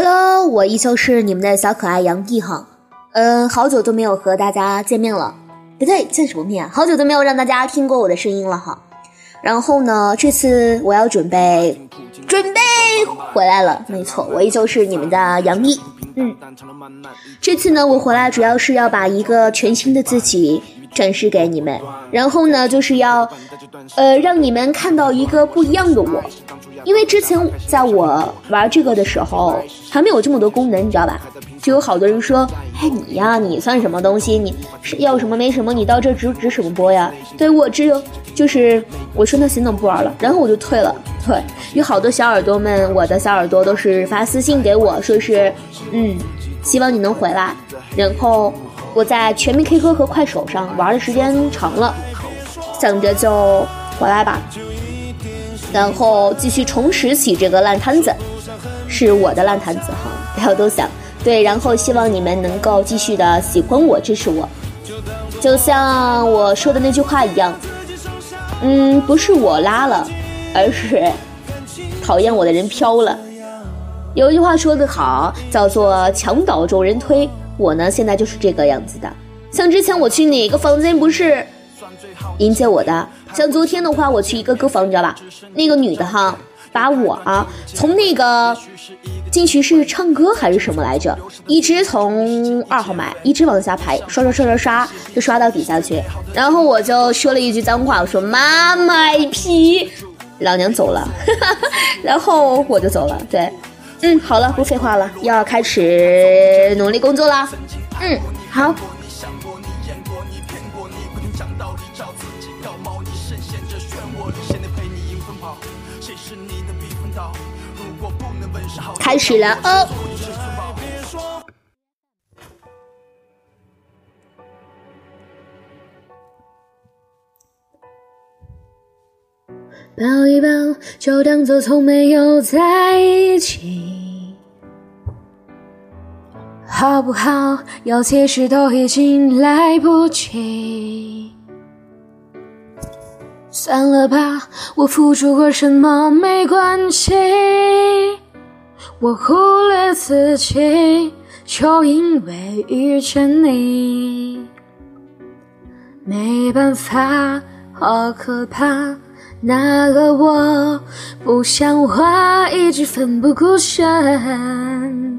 Hello，我依旧是你们的小可爱杨毅哈，嗯，好久都没有和大家见面了，不对，见什么面？好久都没有让大家听过我的声音了哈。然后呢，这次我要准备准备回来了，没错，我依旧是你们的杨毅。嗯，这次呢，我回来主要是要把一个全新的自己展示给你们，然后呢，就是要呃让你们看到一个不一样的我。因为之前在我玩这个的时候，还没有这么多功能，你知道吧？就有好多人说：“哎，你呀，你算什么东西？你是要什么没什么？你到这值值什么播呀？”对我只有就是我说那行，那不玩了，然后我就退了。对，有好多小耳朵们，我的小耳朵都是发私信给我说是，嗯，希望你能回来。然后我在全民 K 歌和快手上玩的时间长了，想着就回来吧。然后继续重拾起这个烂摊子，是我的烂摊子哈，不要多想。对，然后希望你们能够继续的喜欢我，支持我。就像我说的那句话一样，嗯，不是我拉了，而是讨厌我的人飘了。有一句话说得好，叫做墙倒众人推。我呢，现在就是这个样子的。像之前我去哪个房间，不是？迎接我的，像昨天的话，我去一个歌房，你知道吧？那个女的哈，把我啊从那个进去是唱歌还是什么来着，一直从二号麦一直往下排，刷刷刷刷刷，就刷到底下去。然后我就说了一句脏话，我说妈卖批，老娘走了，然后我就走了。对，嗯，好了，不废话了，要开始努力工作啦。嗯，好。开始了哦！抱一抱，就当做从没有在一起，好不好？要解释都已经来不及。算了吧，我付出过什么没关系。我忽略自己，就因为遇见你。没办法，好可怕，那个我不像话，一直奋不顾身。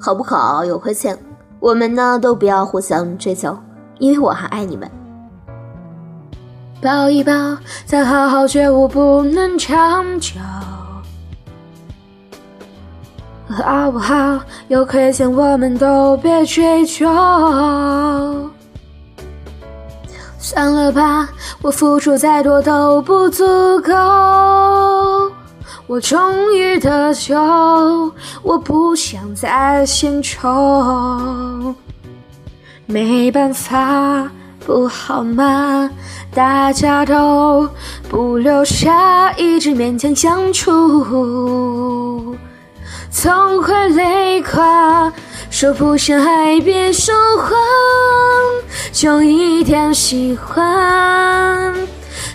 好不好？有亏欠，我们呢都不要互相追究，因为我还爱你们。抱一抱，再好好觉悟，不能长久，好不好？有亏欠，我们都别追究。算了吧，我付出再多都不足够。我终于得救，我不想再献丑，没办法，不好吗？大家都不留下，一直勉强相处，总会累垮。说不上爱，别说谎，就一点喜欢。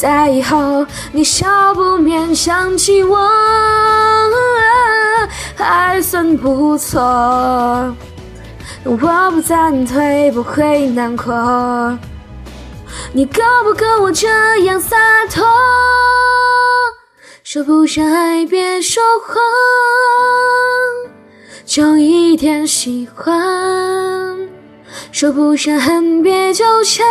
在以后，你少不免想起我。还算不错，我不再退，不会难过。你够不够我这样洒脱？说不上爱，别说谎，就一点喜欢，说不上恨别纠缠，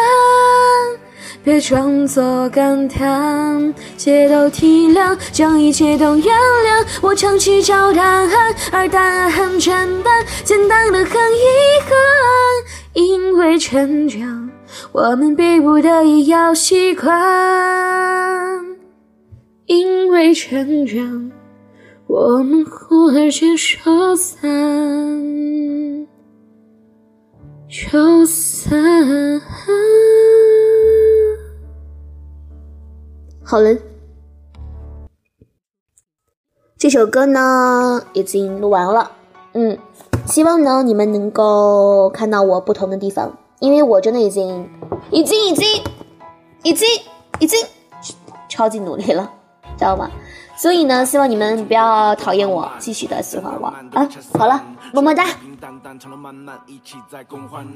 别装作感叹，皆都体谅，将一切都原谅。我常去找答案，而答案很简单，简单的很遗憾。因为成长，我们逼不得已要习惯；因为成长，我们忽而间说散就散。好了，这首歌呢已经录完了，嗯。希望呢，你们能够看到我不同的地方，因为我真的已经，已经，已经，已经，已经超级努力了，知道吗？所以呢，希望你们不要讨厌我，继续的喜欢我啊！好了，么么哒。